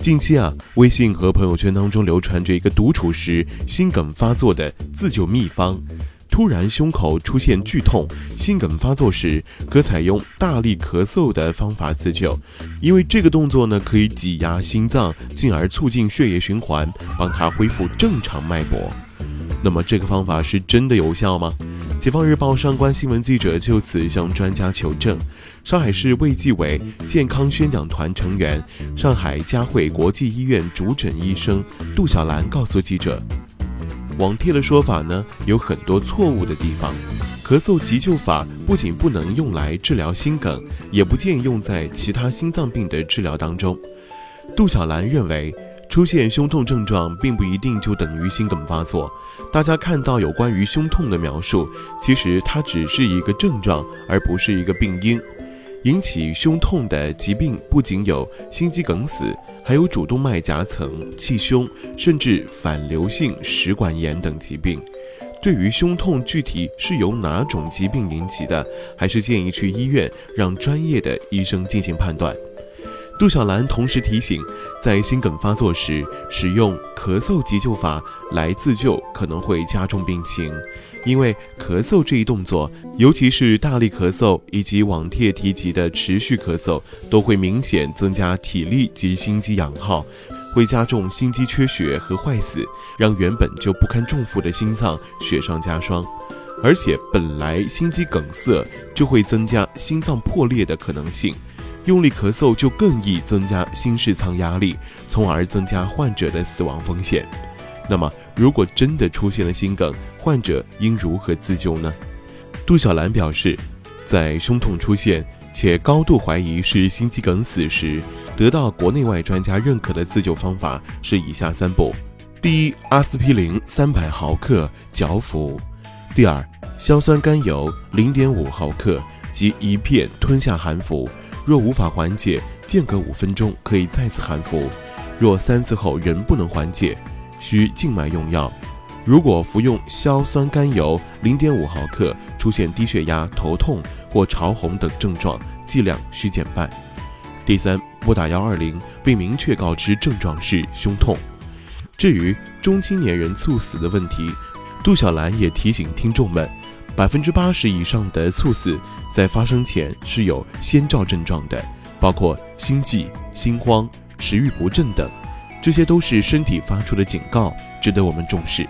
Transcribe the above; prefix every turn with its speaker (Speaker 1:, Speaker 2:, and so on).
Speaker 1: 近期啊，微信和朋友圈当中流传着一个独处时心梗发作的自救秘方：突然胸口出现剧痛，心梗发作时，可采用大力咳嗽的方法自救。因为这个动作呢，可以挤压心脏，进而促进血液循环，帮它恢复正常脉搏。那么，这个方法是真的有效吗？解放日报上官新闻记者就此向专家求证。上海市卫计委健康宣讲团成员、上海嘉汇国际医院主诊医生杜小兰告诉记者，网帖的说法呢有很多错误的地方。咳嗽急救法不仅不能用来治疗心梗，也不建议用在其他心脏病的治疗当中。杜小兰认为。出现胸痛症状并不一定就等于心梗发作。大家看到有关于胸痛的描述，其实它只是一个症状，而不是一个病因。引起胸痛的疾病不仅有心肌梗死，还有主动脉夹层气胸，甚至反流性食管炎等疾病。对于胸痛具体是由哪种疾病引起的，还是建议去医院让专业的医生进行判断。杜小兰同时提醒，在心梗发作时，使用咳嗽急救法来自救可能会加重病情，因为咳嗽这一动作，尤其是大力咳嗽以及网帖提及的持续咳嗽，都会明显增加体力及心肌氧耗，会加重心肌缺血和坏死，让原本就不堪重负的心脏雪上加霜，而且本来心肌梗塞就会增加心脏破裂的可能性。用力咳嗽就更易增加心室舱压力，从而增加患者的死亡风险。那么，如果真的出现了心梗，患者应如何自救呢？杜小兰表示，在胸痛出现且高度怀疑是心肌梗死时，得到国内外专家认可的自救方法是以下三步：第一，阿司匹林三百毫克嚼服；第二，硝酸甘油零点五毫克即一片吞下含服。若无法缓解，间隔五分钟可以再次含服。若三次后仍不能缓解，需静脉用药。如果服用硝酸甘油零点五毫克，出现低血压、头痛或潮红等症状，剂量需减半。第三，拨打幺二零，并明确告知症状是胸痛。至于中青年人猝死的问题，杜小兰也提醒听众们。百分之八十以上的猝死在发生前是有先兆症状的，包括心悸、心慌、食欲不振等，这些都是身体发出的警告，值得我们重视。